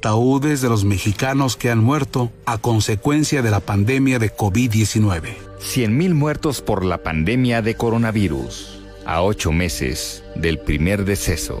ataúdes de los mexicanos que han muerto a consecuencia de la pandemia de COVID-19. 100.000 muertos por la pandemia de coronavirus, a ocho meses del primer deceso.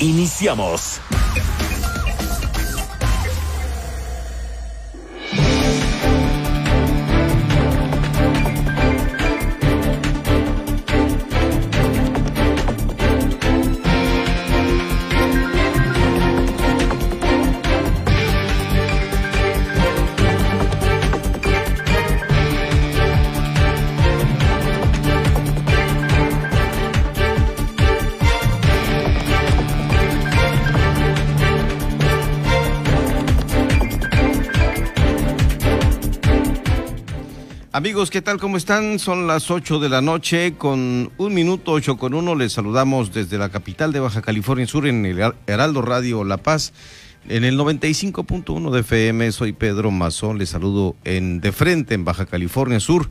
Iniciamos. Amigos, ¿qué tal? ¿Cómo están? Son las 8 de la noche con un minuto, 8 con uno. Les saludamos desde la capital de Baja California Sur en el Heraldo Radio La Paz. En el 95.1 de FM soy Pedro Mazón. Les saludo en de frente en Baja California Sur,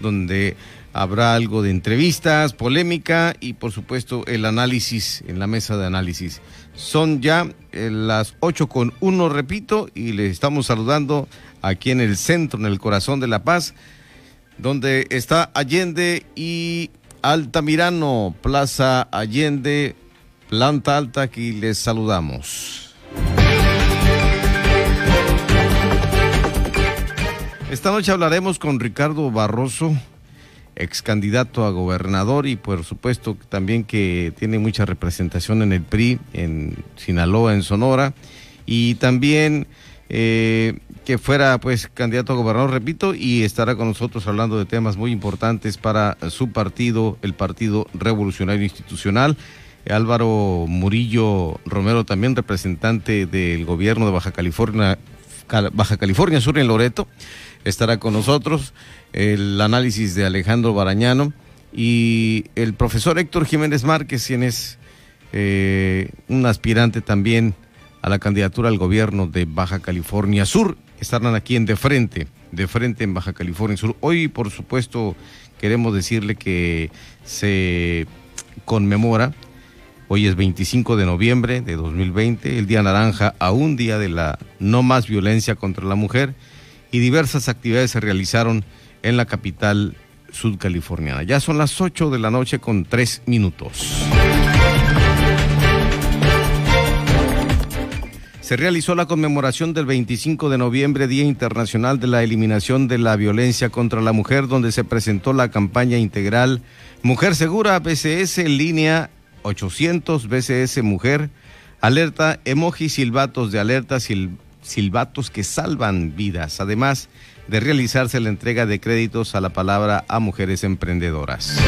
donde habrá algo de entrevistas, polémica y por supuesto el análisis en la mesa de análisis. Son ya eh, las 8 con uno, repito, y les estamos saludando aquí en el centro, en el corazón de La Paz donde está Allende y Altamirano, Plaza Allende, planta alta, aquí les saludamos. Esta noche hablaremos con Ricardo Barroso, ex candidato a gobernador y por supuesto también que tiene mucha representación en el PRI, en Sinaloa, en Sonora, y también eh, que fuera pues candidato a gobernador, repito, y estará con nosotros hablando de temas muy importantes para su partido, el Partido Revolucionario Institucional. Álvaro Murillo Romero, también representante del gobierno de Baja California, Baja California Sur en Loreto, estará con nosotros. El análisis de Alejandro Barañano y el profesor Héctor Jiménez Márquez, quien es eh, un aspirante también a la candidatura al gobierno de Baja California Sur estarán aquí en De Frente, De Frente en Baja California Sur. Hoy, por supuesto, queremos decirle que se conmemora, hoy es 25 de noviembre de 2020, el Día Naranja, a un día de la no más violencia contra la mujer, y diversas actividades se realizaron en la capital sudcaliforniana. Ya son las 8 de la noche con 3 minutos. Se realizó la conmemoración del 25 de noviembre, Día Internacional de la Eliminación de la Violencia contra la Mujer, donde se presentó la campaña integral Mujer Segura BCS línea 800 BCS Mujer, alerta, emoji, silbatos de alerta, silbatos que salvan vidas, además de realizarse la entrega de créditos a la palabra a mujeres emprendedoras.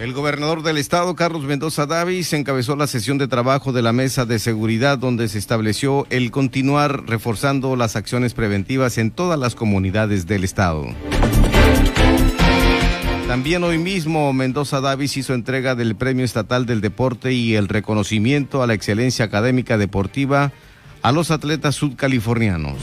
El gobernador del estado, Carlos Mendoza Davis, encabezó la sesión de trabajo de la mesa de seguridad donde se estableció el continuar reforzando las acciones preventivas en todas las comunidades del estado. También hoy mismo Mendoza Davis hizo entrega del Premio Estatal del Deporte y el reconocimiento a la excelencia académica deportiva a los atletas sudcalifornianos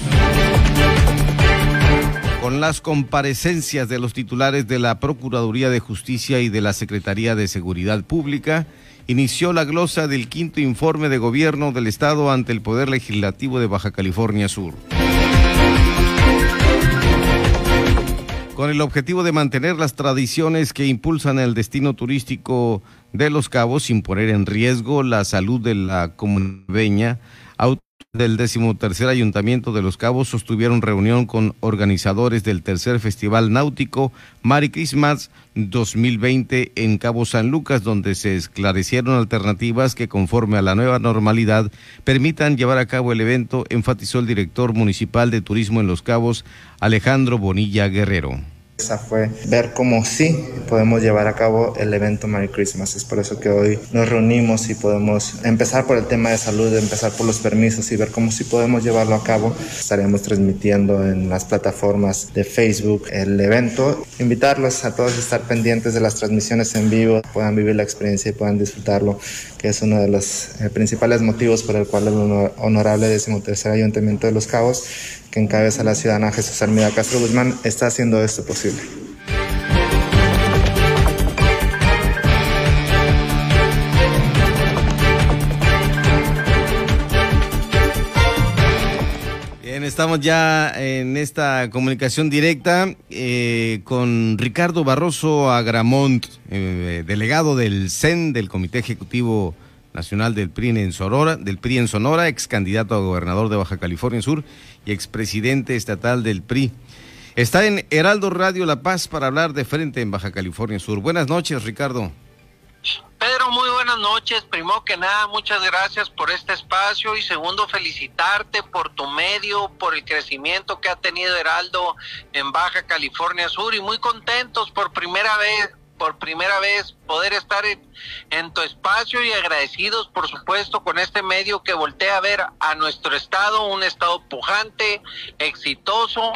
con las comparecencias de los titulares de la Procuraduría de Justicia y de la Secretaría de Seguridad Pública, inició la glosa del quinto informe de gobierno del Estado ante el Poder Legislativo de Baja California Sur. Con el objetivo de mantener las tradiciones que impulsan el destino turístico de Los Cabos sin poner en riesgo la salud de la comunidad del decimotercer Ayuntamiento de Los Cabos sostuvieron reunión con organizadores del tercer Festival Náutico Mari Christmas 2020 en Cabo San Lucas, donde se esclarecieron alternativas que conforme a la nueva normalidad permitan llevar a cabo el evento, enfatizó el director municipal de turismo en Los Cabos, Alejandro Bonilla Guerrero. Sorpresa fue ver cómo sí podemos llevar a cabo el evento Merry Christmas. Es por eso que hoy nos reunimos y podemos empezar por el tema de salud, empezar por los permisos y ver cómo sí podemos llevarlo a cabo. Estaremos transmitiendo en las plataformas de Facebook el evento. Invitarlos a todos a estar pendientes de las transmisiones en vivo, puedan vivir la experiencia y puedan disfrutarlo, que es uno de los eh, principales motivos por el cual el honorable decimotercer Ayuntamiento de Los Cabos, que encabeza la ciudadana Jesús Armida Castro Guzmán, está haciendo esto posible. estamos ya en esta comunicación directa eh, con Ricardo Barroso Agramont, eh, delegado del CEN, del Comité Ejecutivo Nacional del PRI en Sonora, del PRI en Sonora, ex candidato a gobernador de Baja California Sur y expresidente estatal del PRI. Está en Heraldo Radio La Paz para hablar de frente en Baja California Sur. Buenas noches, Ricardo. Pedro, muy buenas noches. Primero que nada, muchas gracias por este espacio y segundo, felicitarte por tu medio, por el crecimiento que ha tenido Heraldo en Baja California Sur y muy contentos por primera vez por primera vez poder estar en, tu espacio y agradecidos por supuesto con este medio que voltea a ver a nuestro estado, un estado pujante, exitoso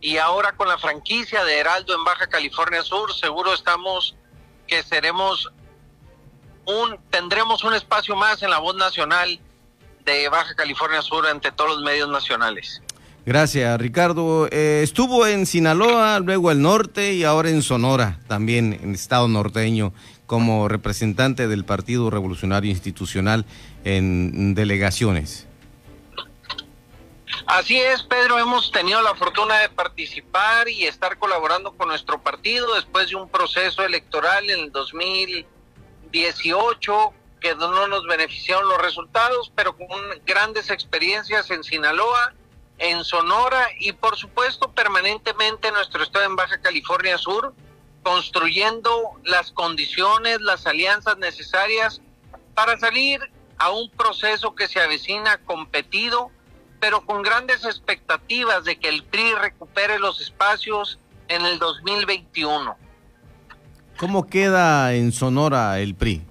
y ahora con la franquicia de Heraldo en Baja California Sur seguro estamos que seremos un, tendremos un espacio más en la voz nacional de Baja California Sur ante todos los medios nacionales. Gracias, Ricardo. Eh, estuvo en Sinaloa, luego el norte y ahora en Sonora, también en estado norteño, como representante del Partido Revolucionario Institucional en delegaciones. Así es, Pedro, hemos tenido la fortuna de participar y estar colaborando con nuestro partido después de un proceso electoral en el 2000 18 que no nos beneficiaron los resultados, pero con grandes experiencias en Sinaloa, en Sonora y por supuesto permanentemente nuestro estado en Baja California Sur, construyendo las condiciones, las alianzas necesarias para salir a un proceso que se avecina competido, pero con grandes expectativas de que el PRI recupere los espacios en el 2021. ¿Cómo queda en Sonora el PRI?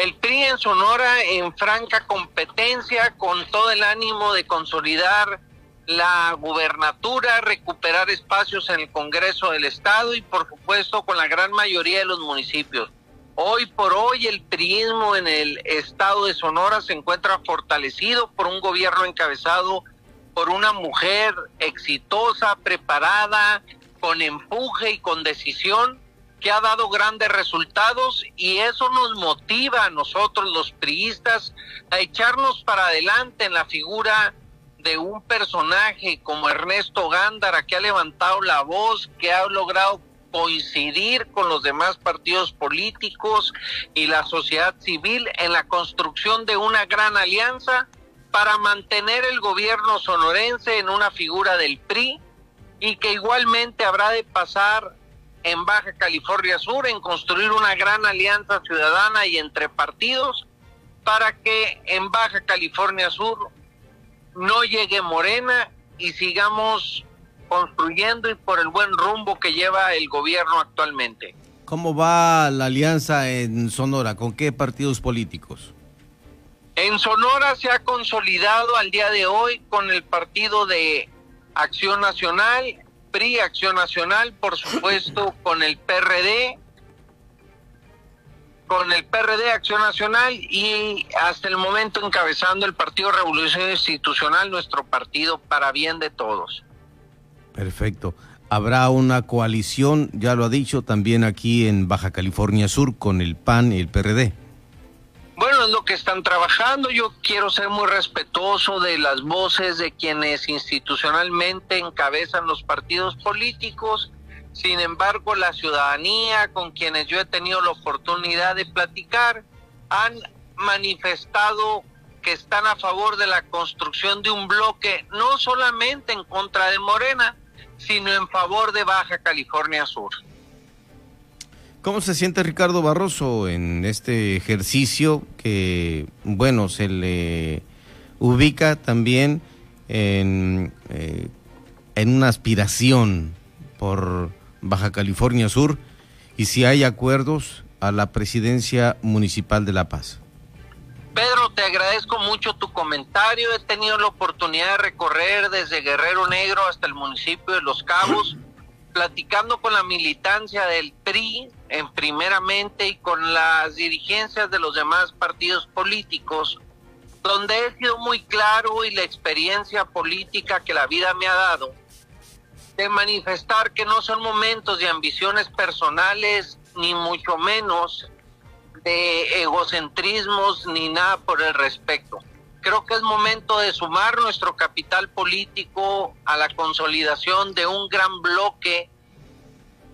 El PRI en Sonora en franca competencia con todo el ánimo de consolidar la gubernatura, recuperar espacios en el Congreso del Estado y por supuesto con la gran mayoría de los municipios. Hoy por hoy el priismo en el estado de Sonora se encuentra fortalecido por un gobierno encabezado por una mujer exitosa, preparada, con empuje y con decisión que ha dado grandes resultados y eso nos motiva a nosotros los priistas a echarnos para adelante en la figura de un personaje como Ernesto Gándara que ha levantado la voz, que ha logrado coincidir con los demás partidos políticos y la sociedad civil en la construcción de una gran alianza para mantener el gobierno sonorense en una figura del PRI y que igualmente habrá de pasar en Baja California Sur en construir una gran alianza ciudadana y entre partidos para que en Baja California Sur no llegue Morena y sigamos construyendo y por el buen rumbo que lleva el gobierno actualmente. ¿Cómo va la alianza en Sonora? ¿Con qué partidos políticos? En Sonora se ha consolidado al día de hoy con el partido de Acción Nacional, PRI, Acción Nacional, por supuesto, con el PRD, con el PRD, Acción Nacional y hasta el momento encabezando el Partido Revolución Institucional, nuestro partido para bien de todos. Perfecto. Habrá una coalición, ya lo ha dicho, también aquí en Baja California Sur con el PAN y el PRD. Bueno, es lo que están trabajando. Yo quiero ser muy respetuoso de las voces de quienes institucionalmente encabezan los partidos políticos. Sin embargo, la ciudadanía con quienes yo he tenido la oportunidad de platicar han manifestado que están a favor de la construcción de un bloque no solamente en contra de Morena, sino en favor de Baja California Sur. ¿Cómo se siente Ricardo Barroso en este ejercicio que, bueno, se le ubica también en, eh, en una aspiración por Baja California Sur y si hay acuerdos a la presidencia municipal de La Paz. Pedro, te agradezco mucho tu comentario. He tenido la oportunidad de recorrer desde Guerrero Negro hasta el municipio de Los Cabos, platicando con la militancia del PRI en primeramente y con las dirigencias de los demás partidos políticos, donde he sido muy claro y la experiencia política que la vida me ha dado de manifestar que no son momentos de ambiciones personales, ni mucho menos de egocentrismos ni nada por el respecto. Creo que es momento de sumar nuestro capital político a la consolidación de un gran bloque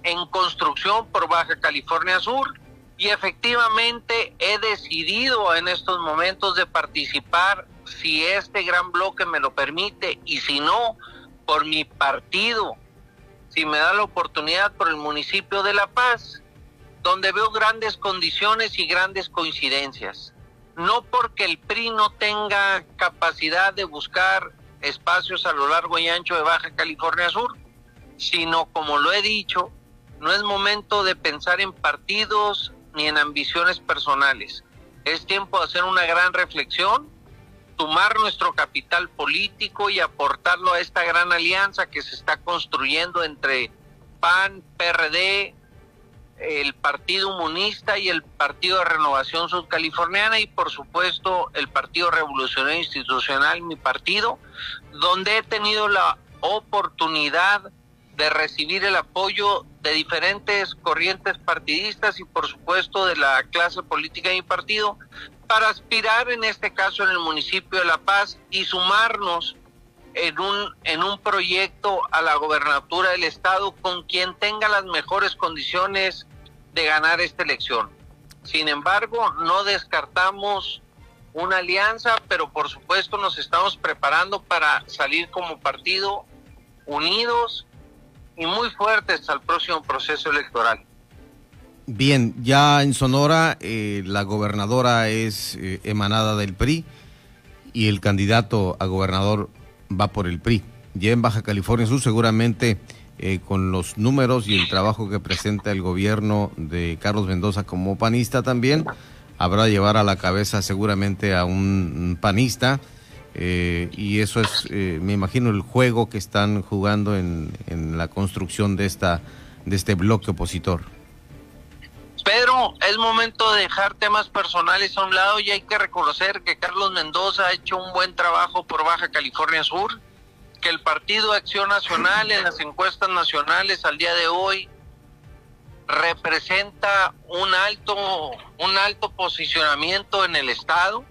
en construcción por Baja California Sur y efectivamente he decidido en estos momentos de participar si este gran bloque me lo permite y si no, por mi partido, si me da la oportunidad por el municipio de La Paz donde veo grandes condiciones y grandes coincidencias. No porque el PRI no tenga capacidad de buscar espacios a lo largo y ancho de Baja California Sur, sino como lo he dicho, no es momento de pensar en partidos ni en ambiciones personales. Es tiempo de hacer una gran reflexión, tomar nuestro capital político y aportarlo a esta gran alianza que se está construyendo entre PAN, PRD, el Partido Humanista y el Partido de Renovación Sudcaliforniana y por supuesto el Partido Revolucionario Institucional, mi partido, donde he tenido la oportunidad de recibir el apoyo de diferentes corrientes partidistas y por supuesto de la clase política de mi partido para aspirar en este caso en el municipio de La Paz y sumarnos en un, en un proyecto a la gobernatura del estado con quien tenga las mejores condiciones de ganar esta elección. Sin embargo, no descartamos una alianza, pero por supuesto nos estamos preparando para salir como partido unidos y muy fuertes al próximo proceso electoral. Bien, ya en Sonora eh, la gobernadora es eh, emanada del PRI y el candidato a gobernador va por el PRI. Ya en Baja California Sur seguramente eh, con los números y el trabajo que presenta el gobierno de Carlos Mendoza como panista también, habrá llevar a la cabeza seguramente a un panista. Eh, y eso es, eh, me imagino, el juego que están jugando en, en la construcción de, esta, de este bloque opositor. Pedro, es momento de dejar temas personales a un lado y hay que reconocer que Carlos Mendoza ha hecho un buen trabajo por Baja California Sur, que el Partido Acción Nacional en las encuestas nacionales al día de hoy representa un alto, un alto posicionamiento en el Estado.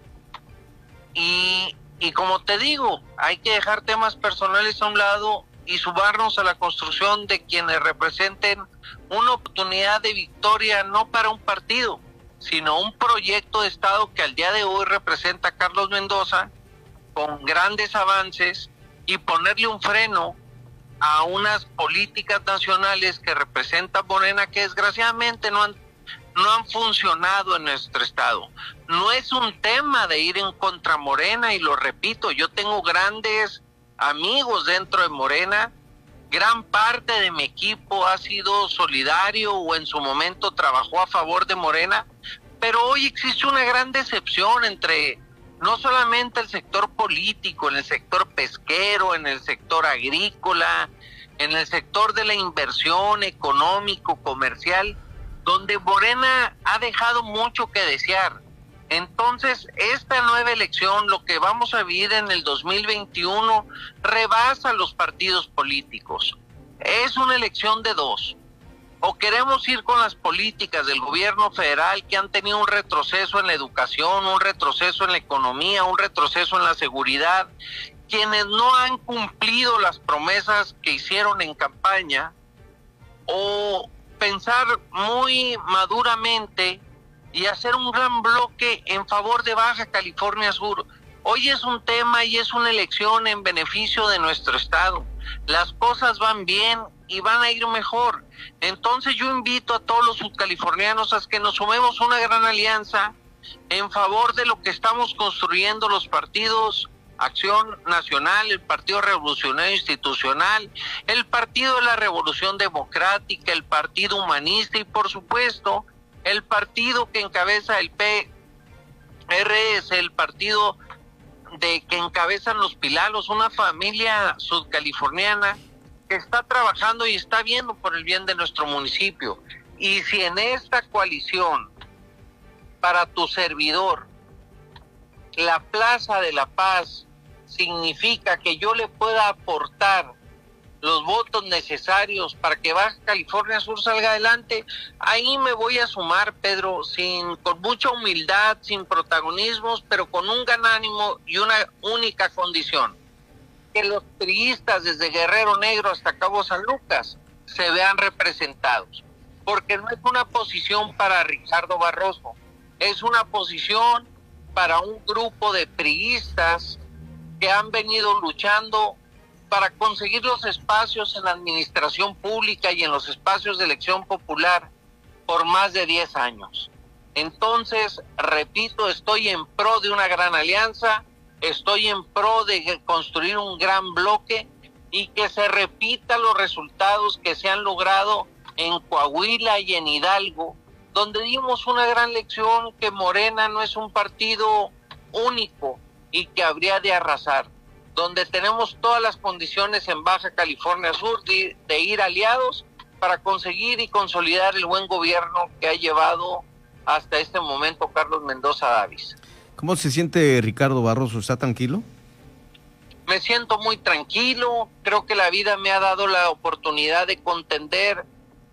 Y, y como te digo, hay que dejar temas personales a un lado y sumarnos a la construcción de quienes representen una oportunidad de victoria no para un partido, sino un proyecto de Estado que al día de hoy representa a Carlos Mendoza con grandes avances y ponerle un freno a unas políticas nacionales que representa Morena que desgraciadamente no han no han funcionado en nuestro estado. No es un tema de ir en contra Morena y lo repito, yo tengo grandes amigos dentro de Morena, gran parte de mi equipo ha sido solidario o en su momento trabajó a favor de Morena, pero hoy existe una gran decepción entre no solamente el sector político, en el sector pesquero, en el sector agrícola, en el sector de la inversión económico, comercial, donde Morena ha dejado mucho que desear. Entonces, esta nueva elección, lo que vamos a vivir en el 2021, rebasa los partidos políticos. Es una elección de dos o queremos ir con las políticas del gobierno federal que han tenido un retroceso en la educación, un retroceso en la economía, un retroceso en la seguridad, quienes no han cumplido las promesas que hicieron en campaña, o pensar muy maduramente y hacer un gran bloque en favor de Baja California Sur. Hoy es un tema y es una elección en beneficio de nuestro estado. Las cosas van bien y van a ir mejor. Entonces yo invito a todos los subcalifornianos a que nos sumemos una gran alianza en favor de lo que estamos construyendo los partidos Acción Nacional, el Partido Revolucionario Institucional, el Partido de la Revolución Democrática, el Partido Humanista y por supuesto el partido que encabeza el PRS, el partido de que encabezan los Pilalos, una familia sudcaliforniana que está trabajando y está viendo por el bien de nuestro municipio. Y si en esta coalición, para tu servidor, la Plaza de la Paz significa que yo le pueda aportar los votos necesarios para que Baja California Sur salga adelante, ahí me voy a sumar, Pedro, sin con mucha humildad, sin protagonismos, pero con un gran ánimo y una única condición, que los priistas desde Guerrero Negro hasta Cabo San Lucas se vean representados, porque no es una posición para Ricardo Barroso, es una posición para un grupo de priistas que han venido luchando para conseguir los espacios en la administración pública y en los espacios de elección popular por más de 10 años. Entonces, repito, estoy en pro de una gran alianza, estoy en pro de construir un gran bloque y que se repitan los resultados que se han logrado en Coahuila y en Hidalgo, donde dimos una gran lección que Morena no es un partido único y que habría de arrasar donde tenemos todas las condiciones en Baja California Sur de, ir aliados para conseguir y consolidar el buen gobierno que ha llevado hasta este momento Carlos Mendoza Davis. ¿Cómo se siente Ricardo Barroso? ¿Está tranquilo? Me siento muy tranquilo, creo que la vida me ha dado la oportunidad de contender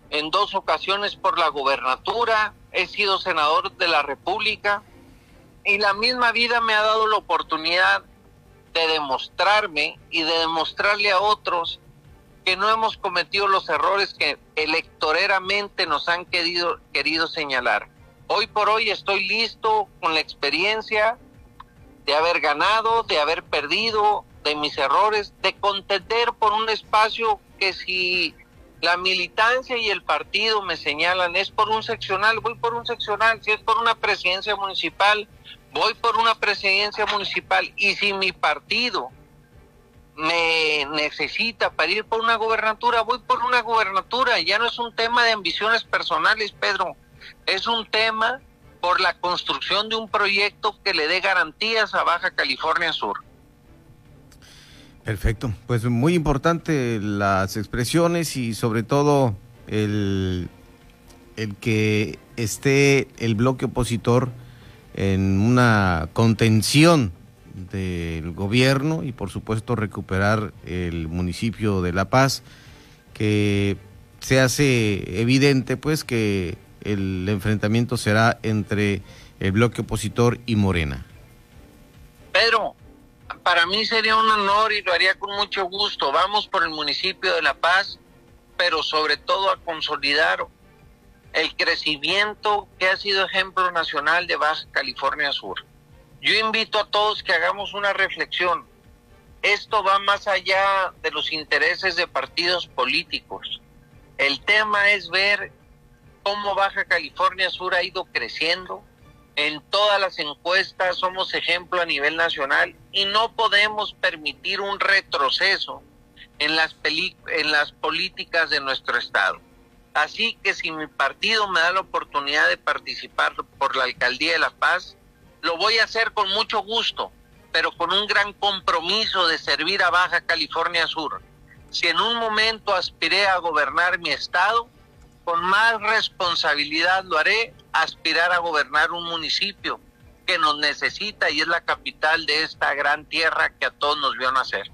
en dos ocasiones por la gobernatura, he sido senador de la República y la misma vida me ha dado la oportunidad de demostrarme y de demostrarle a otros que no hemos cometido los errores que electoreramente nos han querido, querido señalar. Hoy por hoy estoy listo con la experiencia de haber ganado, de haber perdido, de mis errores, de contender por un espacio que si la militancia y el partido me señalan es por un seccional, voy por un seccional, si es por una presidencia municipal, voy por una presidencia municipal y si mi partido me necesita para ir por una gobernatura, voy por una gobernatura. Ya no es un tema de ambiciones personales, Pedro. Es un tema por la construcción de un proyecto que le dé garantías a Baja California Sur. Perfecto. Pues muy importante las expresiones y sobre todo el, el que esté el bloque opositor en una contención del gobierno y por supuesto recuperar el municipio de La Paz, que se hace evidente pues que el enfrentamiento será entre el bloque opositor y Morena. Pedro, para mí sería un honor y lo haría con mucho gusto. Vamos por el municipio de La Paz, pero sobre todo a consolidar el crecimiento que ha sido ejemplo nacional de Baja California Sur. Yo invito a todos que hagamos una reflexión. Esto va más allá de los intereses de partidos políticos. El tema es ver cómo Baja California Sur ha ido creciendo. En todas las encuestas somos ejemplo a nivel nacional y no podemos permitir un retroceso en las, en las políticas de nuestro Estado. Así que si mi partido me da la oportunidad de participar por la alcaldía de La Paz, lo voy a hacer con mucho gusto, pero con un gran compromiso de servir a Baja California Sur. Si en un momento aspiré a gobernar mi estado, con más responsabilidad lo haré, aspirar a gobernar un municipio que nos necesita y es la capital de esta gran tierra que a todos nos vio nacer.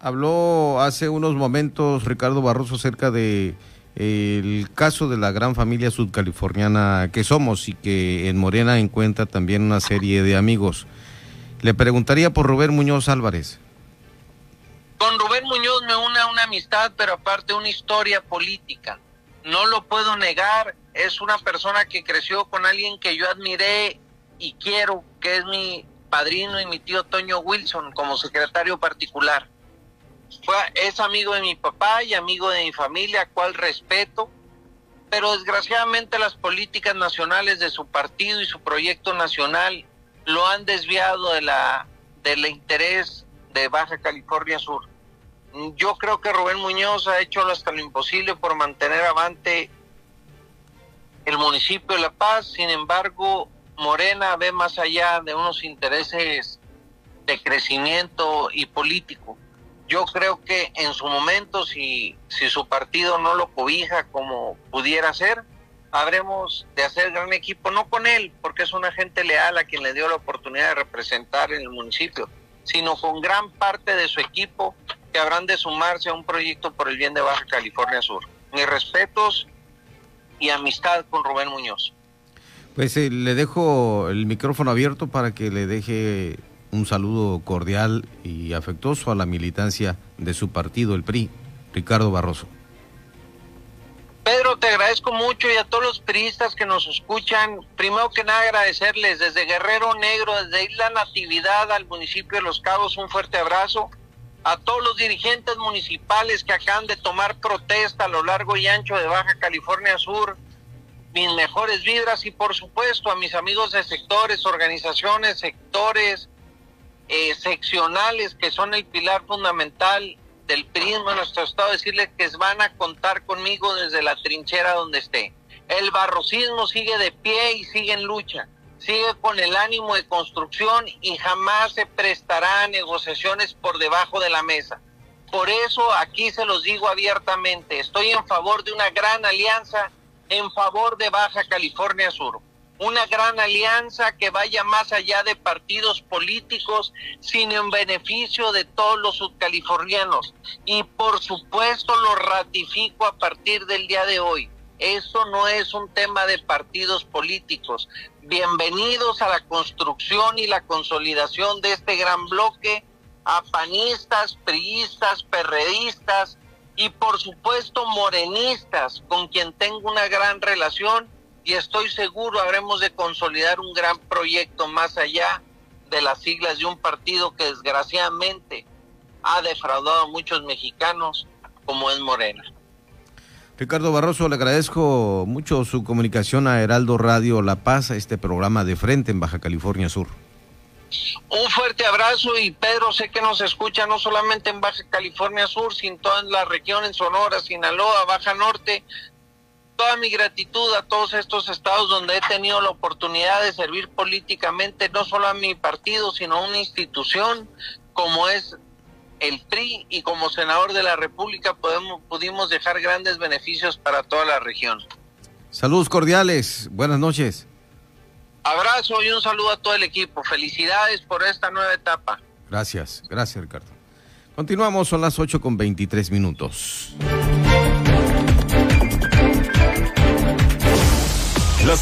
Habló hace unos momentos Ricardo Barroso acerca de el caso de la gran familia sudcaliforniana que somos y que en Morena encuentra también una serie de amigos. Le preguntaría por Rubén Muñoz Álvarez. Con Rubén Muñoz me une una amistad, pero aparte una historia política. No lo puedo negar, es una persona que creció con alguien que yo admiré y quiero, que es mi padrino y mi tío Toño Wilson como secretario particular es amigo de mi papá y amigo de mi familia, cual respeto, pero desgraciadamente las políticas nacionales de su partido y su proyecto nacional lo han desviado de la del interés de Baja California Sur. Yo creo que Rubén Muñoz ha hecho hasta lo imposible por mantener avante el municipio de La Paz, sin embargo, Morena ve más allá de unos intereses de crecimiento y político. Yo creo que en su momento, si, si su partido no lo cobija como pudiera ser, habremos de hacer gran equipo, no con él, porque es una gente leal a quien le dio la oportunidad de representar en el municipio, sino con gran parte de su equipo que habrán de sumarse a un proyecto por el bien de Baja California Sur. Mis respetos y amistad con Rubén Muñoz. Pues eh, le dejo el micrófono abierto para que le deje un saludo cordial y afectuoso a la militancia de su partido, el PRI, Ricardo Barroso. Pedro, te agradezco mucho y a todos los priistas que nos escuchan. Primero que nada agradecerles desde Guerrero Negro, desde Isla Natividad al municipio de Los Cabos, un fuerte abrazo. A todos los dirigentes municipales que acaban de tomar protesta a lo largo y ancho de Baja California Sur, mis mejores vibras y por supuesto a mis amigos de sectores, organizaciones, sectores, eh, seccionales que son el pilar fundamental del prisma de nuestro estado, decirles que van a contar conmigo desde la trinchera donde esté. El barrocismo sigue de pie y sigue en lucha, sigue con el ánimo de construcción y jamás se prestará a negociaciones por debajo de la mesa. Por eso aquí se los digo abiertamente, estoy en favor de una gran alianza en favor de Baja California Sur una gran alianza que vaya más allá de partidos políticos, sino en beneficio de todos los subcalifornianos. Y por supuesto lo ratifico a partir del día de hoy. Eso no es un tema de partidos políticos. Bienvenidos a la construcción y la consolidación de este gran bloque, a panistas, priistas, perredistas y por supuesto morenistas, con quien tengo una gran relación y estoy seguro habremos de consolidar un gran proyecto más allá de las siglas de un partido que desgraciadamente ha defraudado a muchos mexicanos como es Morena. Ricardo Barroso, le agradezco mucho su comunicación a Heraldo Radio La Paz, a este programa de frente en Baja California Sur. Un fuerte abrazo y Pedro, sé que nos escucha no solamente en Baja California Sur, sino en toda la región, en Sonora, Sinaloa, Baja Norte, toda mi gratitud a todos estos estados donde he tenido la oportunidad de servir políticamente, no solo a mi partido, sino a una institución como es el PRI y como senador de la República podemos, pudimos dejar grandes beneficios para toda la región. Saludos cordiales, buenas noches. Abrazo y un saludo a todo el equipo. Felicidades por esta nueva etapa. Gracias, gracias Ricardo. Continuamos, son las 8 con 23 minutos.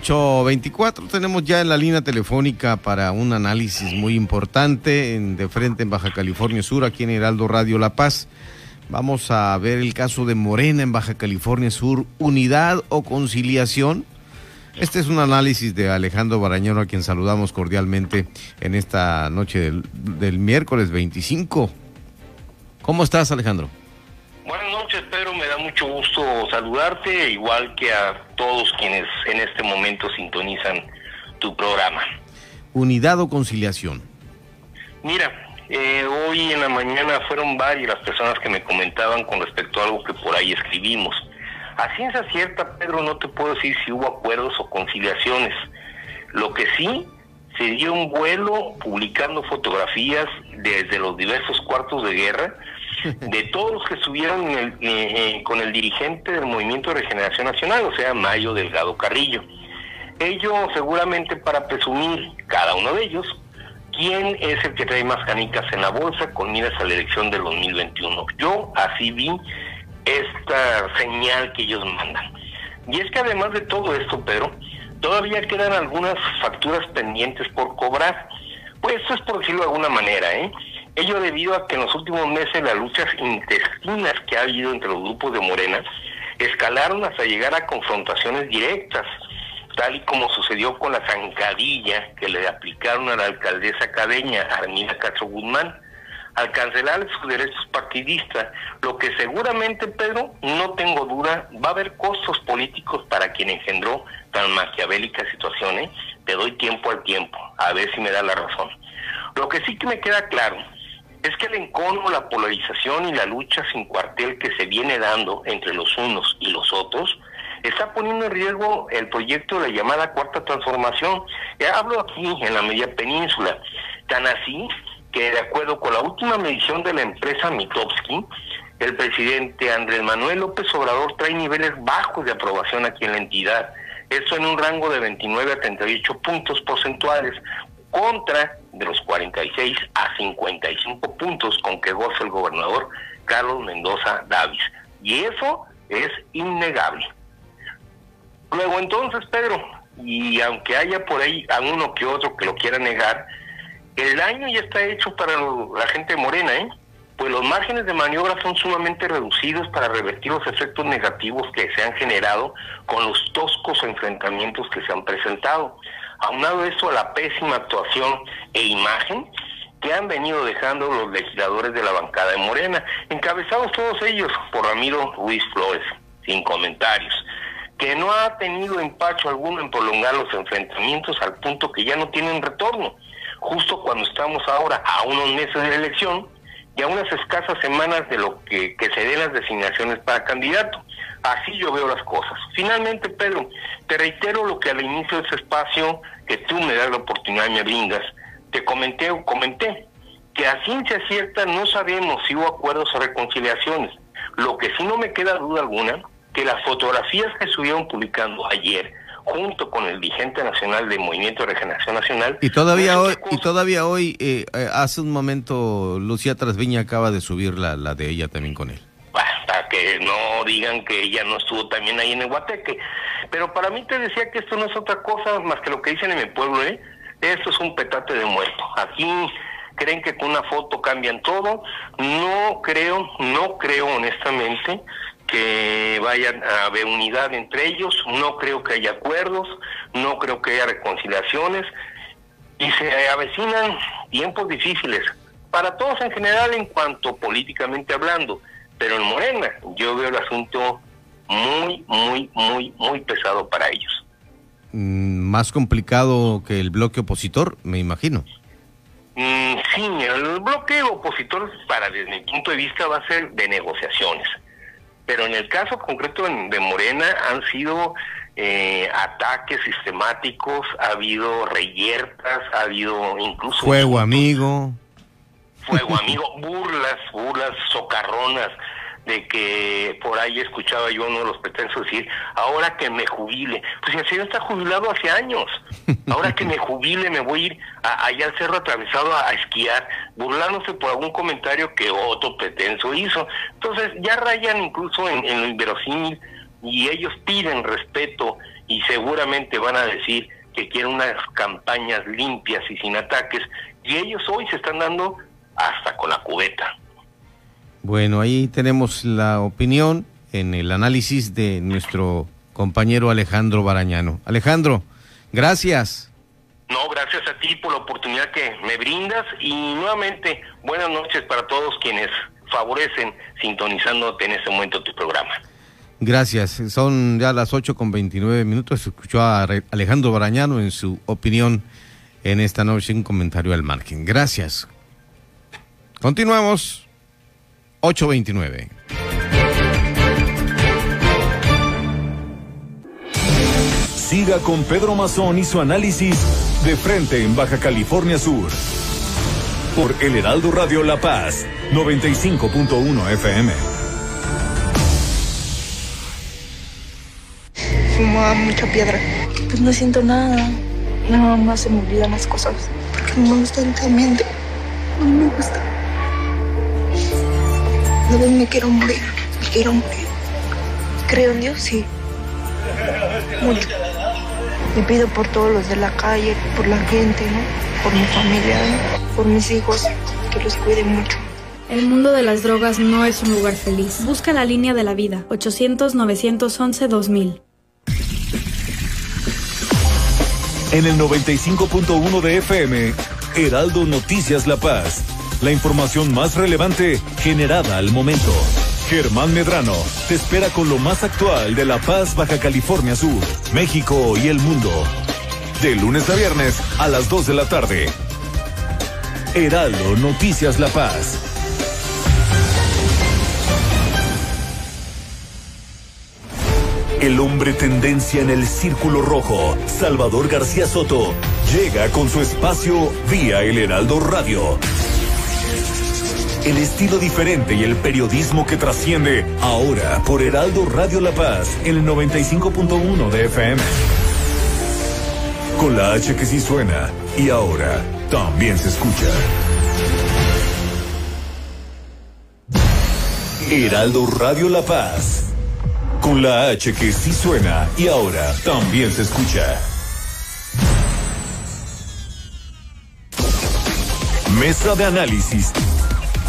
824 tenemos ya en la línea telefónica para un análisis muy importante de frente en Baja California Sur, aquí en Heraldo Radio La Paz. Vamos a ver el caso de Morena en Baja California Sur, unidad o conciliación. Este es un análisis de Alejandro Barañero, a quien saludamos cordialmente en esta noche del, del miércoles 25. ¿Cómo estás, Alejandro? Buenas noches, Pedro. Mucho gusto saludarte, igual que a todos quienes en este momento sintonizan tu programa. Unidad o conciliación. Mira, eh, hoy en la mañana fueron varias las personas que me comentaban con respecto a algo que por ahí escribimos. A ciencia cierta, Pedro, no te puedo decir si hubo acuerdos o conciliaciones. Lo que sí, se dio un vuelo publicando fotografías desde los diversos cuartos de guerra de todos los que estuvieron eh, eh, con el dirigente del Movimiento de Regeneración Nacional, o sea, Mayo Delgado Carrillo. Ello seguramente para presumir, cada uno de ellos, quién es el que trae más canicas en la bolsa con miras a la elección del 2021. Yo así vi esta señal que ellos mandan. Y es que además de todo esto, Pedro, todavía quedan algunas facturas pendientes por cobrar. Pues eso es por decirlo de alguna manera, ¿eh? Ello debido a que en los últimos meses las luchas intestinas que ha habido entre los grupos de Morena escalaron hasta llegar a confrontaciones directas, tal y como sucedió con la zancadilla que le aplicaron a la alcaldesa cadeña, Armina Castro Guzmán, al cancelar sus derechos partidistas, lo que seguramente, Pedro, no tengo duda, va a haber costos políticos para quien engendró tan maquiavélica situación, ¿eh? Te doy tiempo al tiempo, a ver si me da la razón. Lo que sí que me queda claro es que el encono, la polarización y la lucha sin cuartel que se viene dando entre los unos y los otros, está poniendo en riesgo el proyecto de la llamada Cuarta Transformación. Hablo aquí en la media península, tan así que de acuerdo con la última medición de la empresa Mitowski, el presidente Andrés Manuel López Obrador trae niveles bajos de aprobación aquí en la entidad. Eso en un rango de 29 a 38 puntos porcentuales, contra de los 46 a 55 puntos con que goza el gobernador Carlos Mendoza Davis. Y eso es innegable. Luego entonces, Pedro, y aunque haya por ahí a uno que otro que lo quiera negar, el daño ya está hecho para la gente morena, ¿eh? Pues los márgenes de maniobra son sumamente reducidos para revertir los efectos negativos que se han generado con los toscos enfrentamientos que se han presentado. Aunado esto a la pésima actuación e imagen que han venido dejando los legisladores de la bancada de Morena, encabezados todos ellos por Ramiro Ruiz Flores, sin comentarios, que no ha tenido empacho alguno en prolongar los enfrentamientos al punto que ya no tienen retorno justo cuando estamos ahora a unos meses de la elección y a unas escasas semanas de lo que, se den las designaciones para candidato. Así yo veo las cosas. Finalmente, Pedro, te reitero lo que al inicio de ese espacio que tú me das la oportunidad y me brindas, te comenté o comenté, que a ciencia cierta no sabemos si hubo acuerdos o reconciliaciones. Lo que sí no me queda duda alguna, que las fotografías que estuvieron publicando ayer junto con el vigente nacional del Movimiento de Regeneración Nacional. Y todavía hoy, y todavía hoy eh, eh, hace un momento, Lucía Trasviña acaba de subir la, la de ella también con él. Que no digan que ella no estuvo también ahí en el Guateque. Pero para mí te decía que esto no es otra cosa más que lo que dicen en mi pueblo, ¿eh? Esto es un petate de muerto. Aquí creen que con una foto cambian todo. No creo, no creo honestamente que vayan a haber unidad entre ellos, no creo que haya acuerdos, no creo que haya reconciliaciones y se avecinan tiempos difíciles para todos en general en cuanto políticamente hablando, pero en Morena yo veo el asunto muy, muy, muy, muy pesado para ellos. Mm, más complicado que el bloque opositor, me imagino. Mm, sí, el bloque opositor, para desde mi punto de vista, va a ser de negociaciones pero en el caso concreto de Morena han sido eh, ataques sistemáticos, ha habido reyertas, ha habido incluso... Fuego amigo. Fuego amigo, burlas, burlas socarronas de que por ahí escuchaba yo uno de los pretensos decir, ahora que me jubile, pues el señor está jubilado hace años, ahora que me jubile me voy a ir allá al cerro atravesado a, esquiar, burlándose por algún comentario que otro pretenso hizo. Entonces ya rayan incluso en, en lo inverosímil y ellos piden respeto y seguramente van a decir que quieren unas campañas limpias y sin ataques, y ellos hoy se están dando hasta con la cubeta. Bueno, ahí tenemos la opinión en el análisis de nuestro compañero Alejandro Barañano. Alejandro, gracias. No, gracias a ti por la oportunidad que me brindas y nuevamente buenas noches para todos quienes favorecen sintonizándote en este momento tu programa. Gracias. Son ya las 8 con 29 minutos. Escuchó a Alejandro Barañano en su opinión en esta noche, un comentario al margen. Gracias. Continuamos. 829. Siga con Pedro Mazón y su análisis de frente en Baja California Sur. por El Heraldo Radio La Paz, 95.1 FM. Fumaba mucha piedra. Pues no siento nada. Nada más se me olvidan las cosas. Porque no me gusta el ambiente. No me gusta. A veces me quiero morir. Me quiero morir. Creo en Dios, sí. Mucho. Me pido por todos los de la calle, por la gente, ¿no? Por mi familia, ¿no? por mis hijos, que los cuiden mucho. El mundo de las drogas no es un lugar feliz. Busca la línea de la vida. 800-911-2000. En el 95.1 de FM, Heraldo Noticias La Paz. La información más relevante generada al momento. Germán Medrano te espera con lo más actual de La Paz, Baja California Sur, México y el mundo. De lunes a viernes a las 2 de la tarde. Heraldo Noticias La Paz. El hombre tendencia en el círculo rojo, Salvador García Soto, llega con su espacio vía el Heraldo Radio. El estilo diferente y el periodismo que trasciende ahora por Heraldo Radio La Paz en el 95.1 de FM. Con la H que sí suena y ahora también se escucha. Heraldo Radio La Paz. Con la H que sí suena y ahora también se escucha. Mesa de análisis.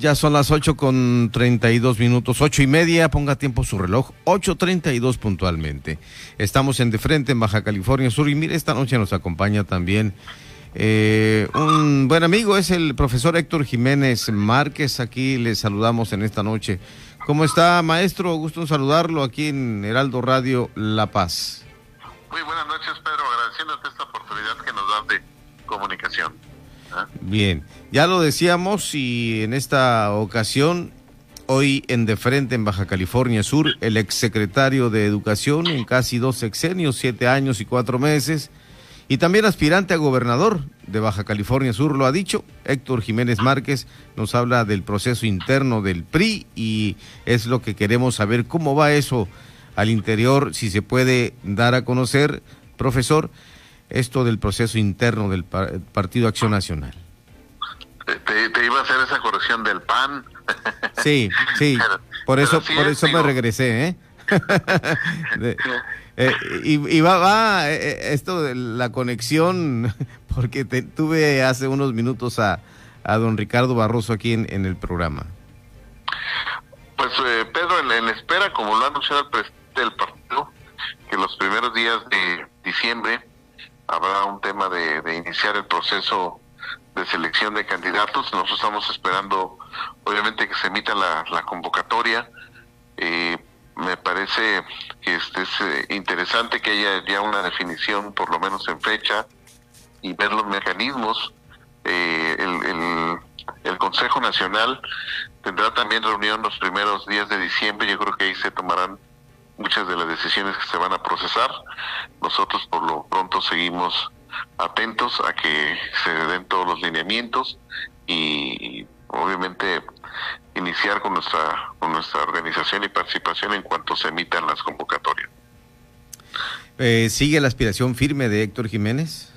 Ya son las 8 con 32 minutos, ocho y media, ponga tiempo su reloj, 8.32 puntualmente. Estamos en De Frente, en Baja California Sur, y mire, esta noche nos acompaña también eh, un buen amigo, es el profesor Héctor Jiménez Márquez, aquí le saludamos en esta noche. ¿Cómo está, maestro? Gusto en saludarlo aquí en Heraldo Radio La Paz. Muy buenas noches, Pedro, agradeciéndote esta oportunidad que nos das de comunicación. ¿Ah? Bien, ya lo decíamos y en esta ocasión, hoy en De Frente en Baja California Sur, el exsecretario de Educación en casi dos sexenios, siete años y cuatro meses, y también aspirante a gobernador de Baja California Sur, lo ha dicho, Héctor Jiménez Márquez nos habla del proceso interno del PRI y es lo que queremos saber, cómo va eso al interior, si se puede dar a conocer, profesor, esto del proceso interno del par- Partido Acción Nacional. Te, te iba a hacer esa corrección del PAN. Sí, sí, Pero- por eso, sí por es, eso me regresé, ¿eh? De- eh, y, y va, va eh, eh, esto de la conexión, porque te- tuve hace unos minutos a, a don Ricardo Barroso aquí en, en el programa. Pues eh, Pedro, en, en espera, como lo ha anunciado el presidente del partido, que los primeros días de diciembre habrá un tema de, de iniciar el proceso de selección de candidatos. Nosotros estamos esperando, obviamente, que se emita la, convocatoria. Eh, me parece que este es eh, interesante que haya ya una definición, por lo menos en fecha, y ver los mecanismos. Eh, el, el, el Consejo Nacional tendrá también reunión los primeros días de diciembre. Yo creo que ahí se tomarán muchas de las decisiones que se van a procesar. Nosotros por lo pronto seguimos atentos a que se den todos los lineamientos y obviamente iniciar con nuestra con nuestra organización y participación en cuanto se emitan las convocatorias. Eh, ¿Sigue la aspiración firme de Héctor Jiménez?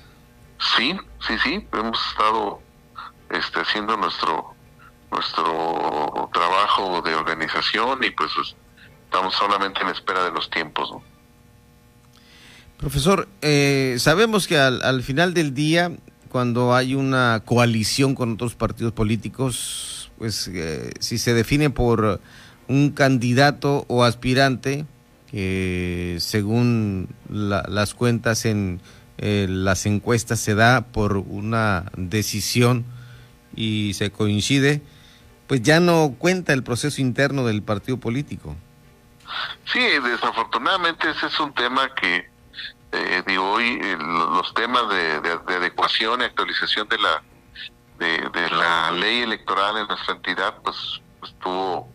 Sí, sí, sí, hemos estado este, haciendo nuestro nuestro trabajo de organización y pues estamos solamente en espera de los tiempos. ¿no? Profesor, eh, sabemos que al, al, final del día, cuando hay una coalición con otros partidos políticos, pues eh, si se define por un candidato o aspirante, que según la, las cuentas en eh, las encuestas se da por una decisión y se coincide, pues ya no cuenta el proceso interno del partido político. Sí, desafortunadamente ese es un tema que, eh, digo, hoy eh, los temas de, de, de, adecuación y actualización de la de, de, la ley electoral en nuestra entidad, pues estuvo,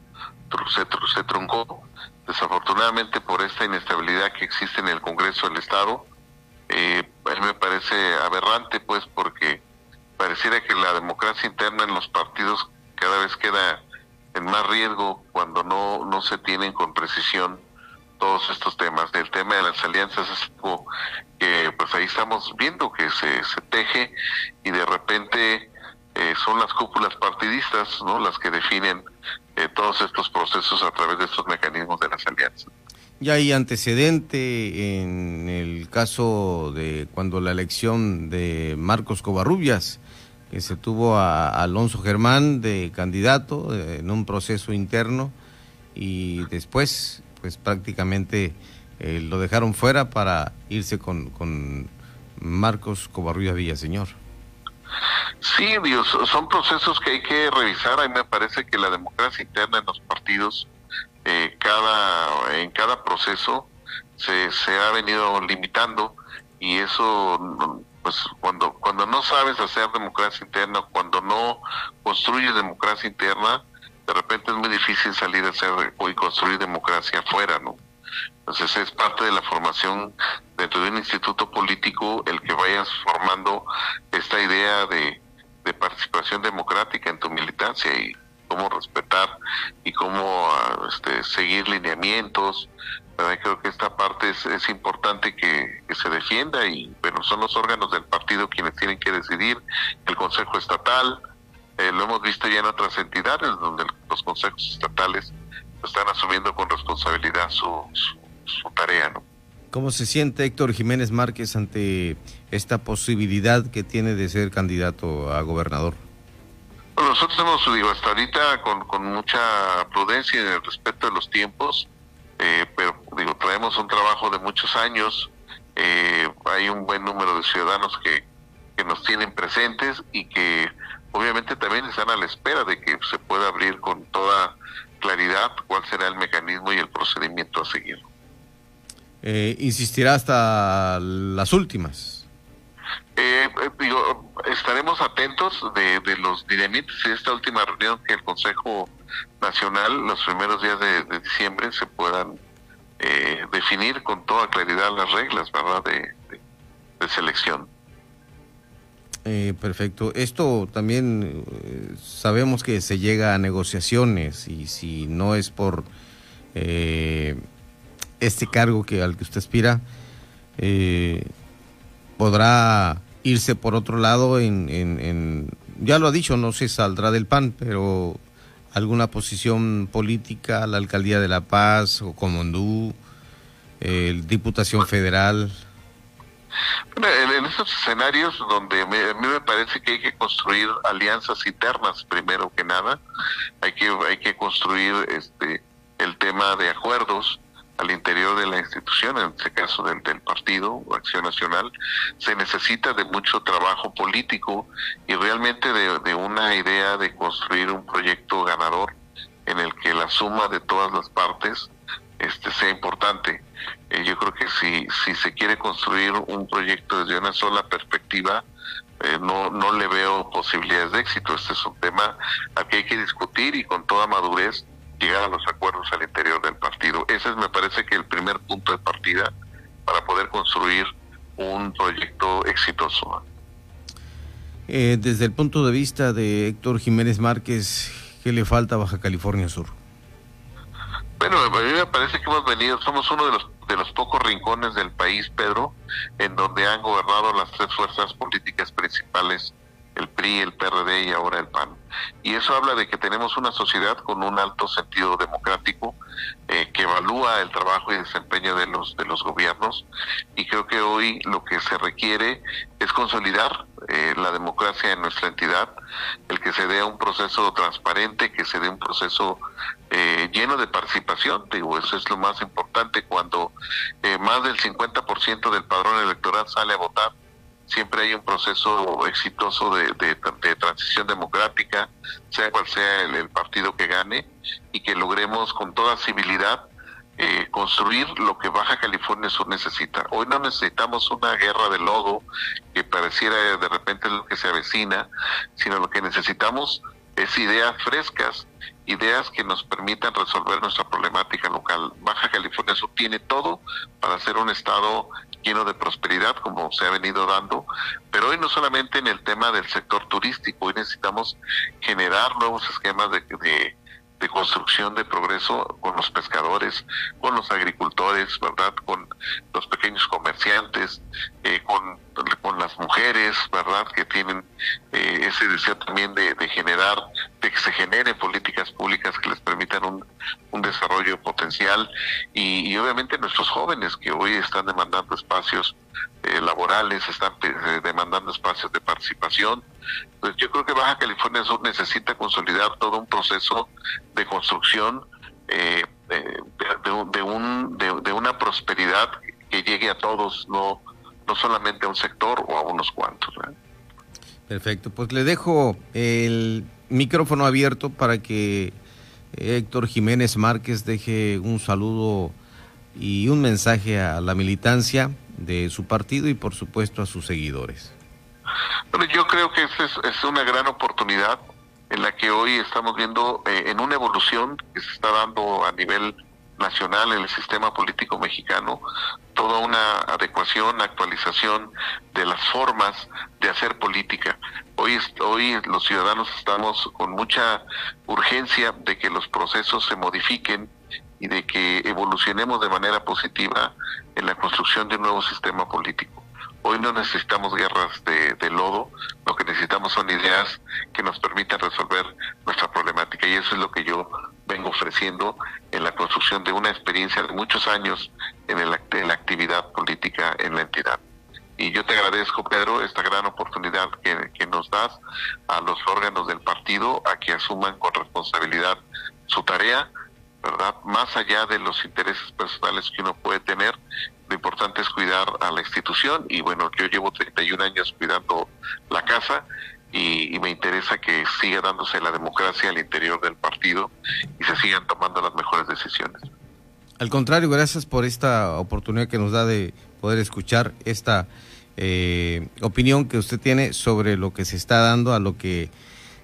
se, se truncó desafortunadamente por esta inestabilidad que existe en el Congreso del Estado. Eh, me parece aberrante, pues, porque pareciera que la democracia interna en los partidos cada vez queda en más riesgo cuando no, no se tienen con precisión todos estos temas. Del tema de las alianzas es algo que pues ahí estamos viendo que se, se teje y de repente eh, son las cúpulas partidistas no las que definen eh, todos estos procesos a través de estos mecanismos de las alianzas. Ya hay antecedente en el caso de cuando la elección de Marcos Covarrubias, que se tuvo a Alonso Germán de candidato en un proceso interno y después pues prácticamente eh, lo dejaron fuera para irse con, con Marcos Covarrubias Villaseñor. Sí, Dios, son procesos que hay que revisar. A mí me parece que la democracia interna en los partidos, eh, cada, en cada proceso, se, se ha venido limitando y eso pues cuando cuando no sabes hacer democracia interna, cuando no construyes democracia interna, de repente es muy difícil salir a hacer y construir democracia afuera, ¿no? Entonces es parte de la formación dentro de un instituto político el que vayas formando esta idea de, de participación democrática en tu militancia y cómo respetar y cómo este, seguir lineamientos, creo que esta parte es, es importante que, que, se defienda y bueno, son los órganos del partido quienes tienen que decidir, el Consejo Estatal, eh, lo hemos visto ya en otras entidades donde los consejos estatales están asumiendo con responsabilidad su, su, su tarea. ¿no? ¿Cómo se siente Héctor Jiménez Márquez ante esta posibilidad que tiene de ser candidato a gobernador? Bueno, nosotros hemos, digo, hasta ahorita con, con mucha prudencia en el respeto de los tiempos, eh, pero digo, traemos un trabajo de muchos años, eh, hay un buen número de ciudadanos que, que nos tienen presentes y que obviamente también están a la espera de que se pueda abrir con toda claridad cuál será el mecanismo y el procedimiento a seguir. Eh, insistirá hasta las últimas. Eh, digo, estaremos atentos de, de los lineamientos de esta última reunión que el Consejo Nacional los primeros días de, de diciembre se puedan eh, definir con toda claridad las reglas, ¿verdad?, de selección. Eh, perfecto. Esto también eh, sabemos que se llega a negociaciones y si no es por eh, este cargo que al que usted aspira, eh, podrá irse por otro lado en, en, en, ya lo ha dicho, no se saldrá del PAN, pero alguna posición política, la alcaldía de La Paz o Comondú, eh, Diputación Federal. Bueno, en, estos escenarios donde me, a mí me parece que hay que construir alianzas internas primero que nada, hay que hay que construir este el tema de acuerdos al interior de la institución, en este caso del, del partido o Acción Nacional, se necesita de mucho trabajo político y realmente de una idea de construir un proyecto ganador en el que la suma de todas las partes este sea importante. Eh, yo creo que si, si se quiere construir un proyecto desde una sola perspectiva, eh, no, no le veo posibilidades de éxito. Este es un tema al que hay que discutir y con toda madurez llegar a los acuerdos al interior del partido. Ese es, me parece que el primer punto de partida para poder construir un proyecto exitoso. Eh, desde el punto de vista de Héctor Jiménez Márquez, ¿qué le falta a Baja California Sur? Bueno, a mí me parece que hemos venido, somos uno de los de los pocos rincones del país, Pedro, en donde han gobernado las tres fuerzas políticas principales el PRI, el PRD y ahora el PAN. Y eso habla de que tenemos una sociedad con un alto sentido democrático eh, que evalúa el trabajo y desempeño de los de los gobiernos y creo que hoy lo que se requiere es consolidar eh, la democracia en nuestra entidad, el que se dé un proceso transparente, que se dé un proceso eh, lleno de participación, digo, eso es lo más importante cuando más del 50% del padrón electoral sale a votar siempre hay un proceso exitoso de, transición democrática, sea cual sea el, partido que gane, y que logremos con toda civilidad eh, construir lo que Baja California Sur necesita. Hoy no necesitamos una guerra de lodo que pareciera de repente lo que se avecina, sino lo que necesitamos es ideas frescas, ideas que nos permitan resolver nuestra problemática local. Baja California Sur tiene todo para ser un estado lleno de prosperidad como se ha venido dando, pero hoy no solamente en el tema del sector turístico, hoy necesitamos generar nuevos esquemas de, de, construcción de progreso con los pescadores, con los agricultores, ¿verdad? Con los pequeños comerciantes, eh, con, con las mujeres, ¿verdad? Que tienen eh, ese deseo también de, de generar, de que se generen políticas públicas que les permitan un, un desarrollo potencial y, obviamente nuestros jóvenes que hoy están demandando espacios eh, laborales, están eh, demandando espacios de participación. Pues yo creo que Baja California Sur necesita consolidar todo un proceso de construcción eh, de, un, de, una prosperidad que llegue a todos, no, no solamente a un sector o a unos cuantos. Perfecto, pues le dejo el micrófono abierto para que Héctor Jiménez Márquez deje un saludo y un mensaje a la militancia de su partido y por supuesto a sus seguidores. Bueno, yo creo que esa es, una gran oportunidad en la que hoy estamos viendo eh, en una evolución que se está dando a nivel nacional en el sistema político mexicano, toda una adecuación, actualización de las formas de hacer política. Hoy, hoy los ciudadanos estamos con mucha urgencia de que los procesos se modifiquen y de que evolucionemos de manera positiva en la construcción de un nuevo sistema político. Hoy no necesitamos guerras de, lodo, lo que necesitamos son ideas que nos permitan resolver nuestra problemática y eso es lo que yo vengo ofreciendo en la construcción de una experiencia de muchos años en, el, en la actividad política en la entidad. Y yo te agradezco, Pedro, esta gran oportunidad que, que nos das a los órganos del partido a que asuman con responsabilidad su tarea, ¿verdad? Más allá de los intereses personales que uno puede tener, lo importante es cuidar a la institución y bueno, yo llevo 31 años cuidando la casa y, me interesa que siga dándose la democracia al interior del partido y se sigan tomando las mejores decisiones. Al contrario, gracias por esta oportunidad que nos da de poder escuchar esta eh, opinión que usted tiene sobre lo que se está dando, a lo que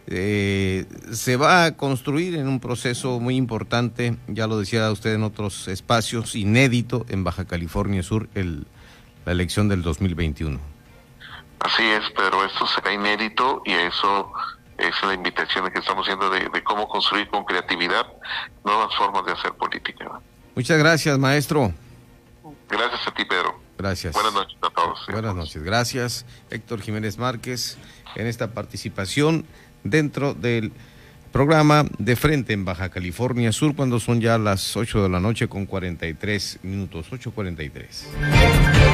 eh, se va a construir en un proceso muy importante, ya lo decía usted en otros espacios, inédito en Baja California Sur, el, la elección del 2021. Así es, pero esto será inédito y eso es la invitación que estamos haciendo de, cómo construir con creatividad nuevas formas de hacer política. Muchas gracias, maestro. Gracias a ti, Pedro. Gracias. Buenas noches a todos. Buenas noches. Gracias, Héctor Jiménez Márquez, en esta participación dentro del programa de frente en Baja California Sur cuando son ya las 8 de la noche con 43 minutos, 8.43.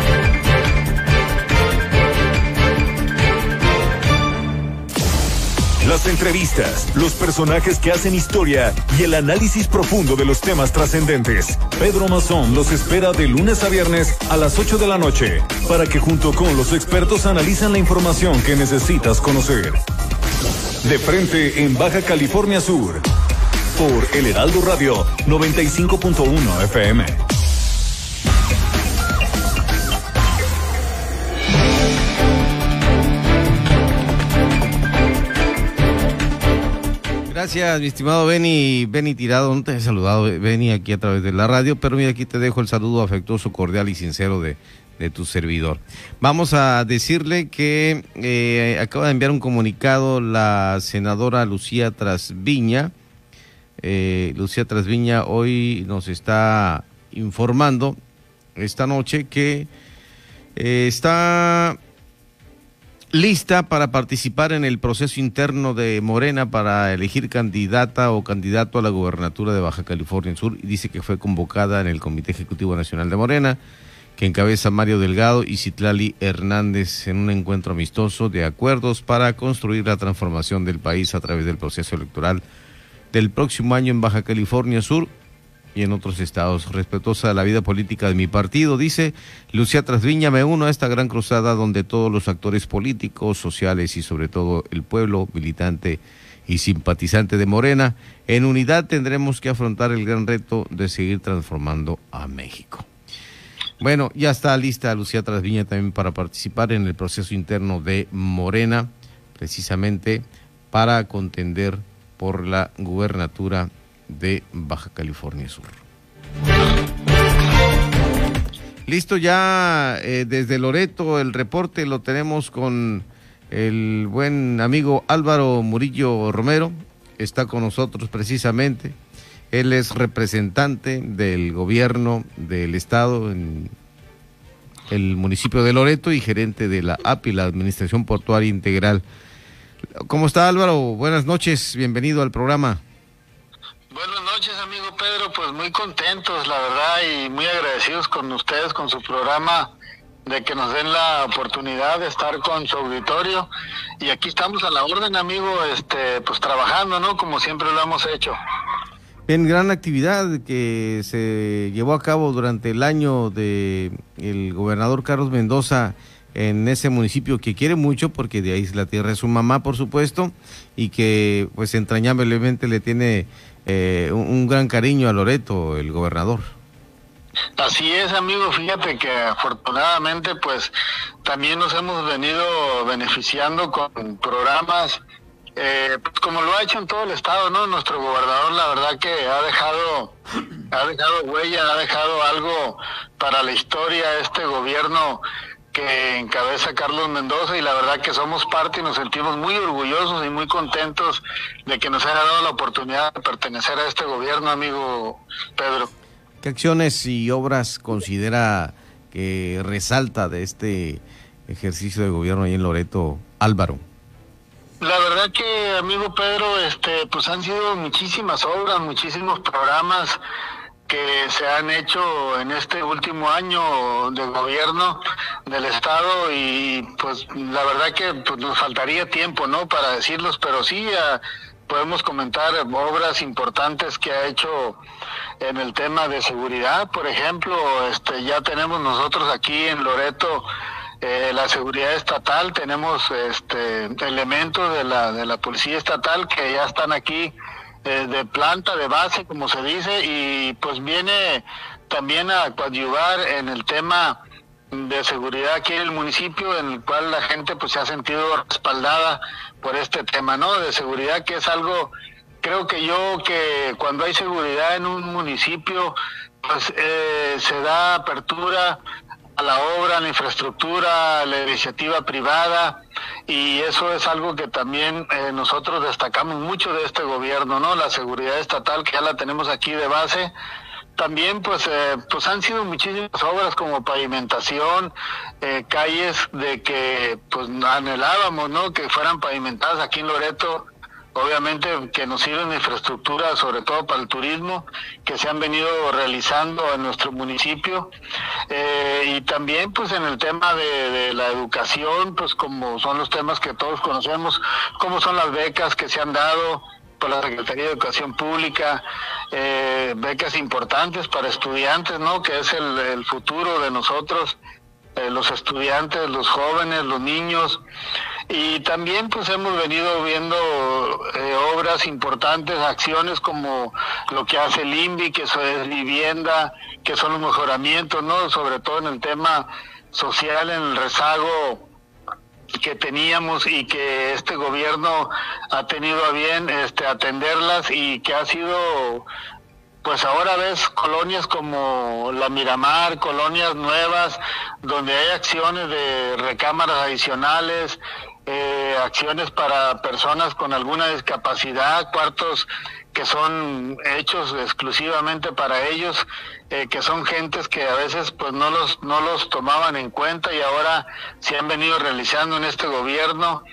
Las entrevistas, los personajes que hacen historia y el análisis profundo de los temas trascendentes. Pedro Mazón los espera de lunes a viernes a las 8 de la noche para que junto con los expertos analizan la información que necesitas conocer. De frente en Baja California Sur por El Heraldo Radio 95.1 FM. Gracias, mi estimado Benny, Benny Tirado, no te he saludado, Benny, aquí a través de la radio, pero mira, aquí te dejo el saludo afectuoso, cordial y sincero de, tu servidor. Vamos a decirle que eh, acaba de enviar un comunicado la senadora Lucía Trasviña. Eh, Lucía Trasviña hoy nos está informando esta noche que eh, está lista para participar en el proceso interno de Morena para elegir candidata o candidato a la gubernatura de Baja California Sur y dice que fue convocada en el Comité Ejecutivo Nacional de Morena, que encabeza Mario Delgado y Citlali Hernández en un encuentro amistoso de acuerdos para construir la transformación del país a través del proceso electoral del próximo año en Baja California Sur y en otros estados. Respetuosa de la vida política de mi partido, dice Lucía Trasviña, me uno a esta gran cruzada donde todos los actores políticos, sociales y sobre todo el pueblo militante y simpatizante de Morena, en unidad tendremos que afrontar el gran reto de seguir transformando a México. Bueno, ya está lista Lucía Trasviña también para participar en el proceso interno de Morena, precisamente para contender por la gubernatura de Baja California Sur. Listo ya eh, desde Loreto, el reporte lo tenemos con el buen amigo Álvaro Murillo Romero, está con nosotros precisamente. Él es representante del gobierno del estado en el municipio de Loreto y gerente de la API, la Administración Portuaria Integral. ¿Cómo está Álvaro? Buenas noches, bienvenido al programa. Buenas noches, amigo Pedro. Pues muy contentos, la verdad, y muy agradecidos con ustedes, con su programa, de que nos den la oportunidad de estar con su auditorio. Y aquí estamos a la orden, amigo, este, pues trabajando, ¿no? Como siempre lo hemos hecho. Bien, gran actividad que se llevó a cabo durante el año de el gobernador Carlos Mendoza en ese municipio que quiere mucho porque de ahí es la tierra de su mamá, por supuesto, y que pues entrañablemente le tiene eh, un, gran cariño a Loreto, el gobernador. Así es, amigo. Fíjate que afortunadamente, pues también nos hemos venido beneficiando con programas, eh, pues, como lo ha hecho en todo el estado, ¿no? Nuestro gobernador, la verdad que ha dejado, ha dejado huella, ha dejado algo para la historia este gobierno que encabeza Carlos Mendoza y la verdad que somos parte y nos sentimos muy orgullosos y muy contentos de que nos haya dado la oportunidad de pertenecer a este gobierno, amigo Pedro. ¿Qué acciones y obras considera que resalta de este ejercicio de gobierno ahí en Loreto, Álvaro? La verdad que, amigo Pedro, este, pues han sido muchísimas obras, muchísimos programas que se han hecho en este último año de gobierno del estado y pues la verdad que pues, nos faltaría tiempo no para decirlos pero sí podemos comentar obras importantes que ha hecho en el tema de seguridad. Por ejemplo este ya tenemos nosotros aquí en Loreto eh, la seguridad estatal tenemos este elementos de la de la policía estatal que ya están aquí eh, de planta, de base, como se dice, y pues viene también a coadyuvar en el tema de seguridad aquí en el municipio, en el cual la gente pues se ha sentido respaldada por este tema, ¿no? De seguridad, que es algo, creo que yo que cuando hay seguridad en un municipio, pues eh, se da apertura a la obra, a la infraestructura, a la iniciativa privada y eso es algo que también eh, nosotros destacamos mucho de este gobierno, ¿no? La seguridad estatal que ya la tenemos aquí de base. También pues eh, pues han sido muchísimas obras como pavimentación, eh, calles de que pues anhelábamos, ¿no? Que fueran pavimentadas aquí en Loreto obviamente que nos sirven de infraestructura, sobre todo para el turismo, que se han venido realizando en nuestro municipio. Eh, y también pues en el tema de, la educación, pues como son los temas que todos conocemos, como son las becas que se han dado por la Secretaría de Educación Pública, eh, becas importantes para estudiantes, ¿no? Que es el, futuro de nosotros, eh, los estudiantes, los jóvenes, los niños. Y también pues hemos venido viendo eh, obras importantes, acciones como lo que hace el INVI, que eso es vivienda, que son los mejoramientos, ¿no? Sobre todo en el tema social, en el rezago que teníamos y que este gobierno ha tenido a bien este atenderlas y que ha sido pues ahora ves colonias como la Miramar, colonias nuevas, donde hay acciones de recámaras adicionales, eh, acciones para personas con alguna discapacidad, cuartos que son hechos exclusivamente para ellos, eh, que son gentes que a veces pues no los no los tomaban en cuenta y ahora se han venido realizando en este gobierno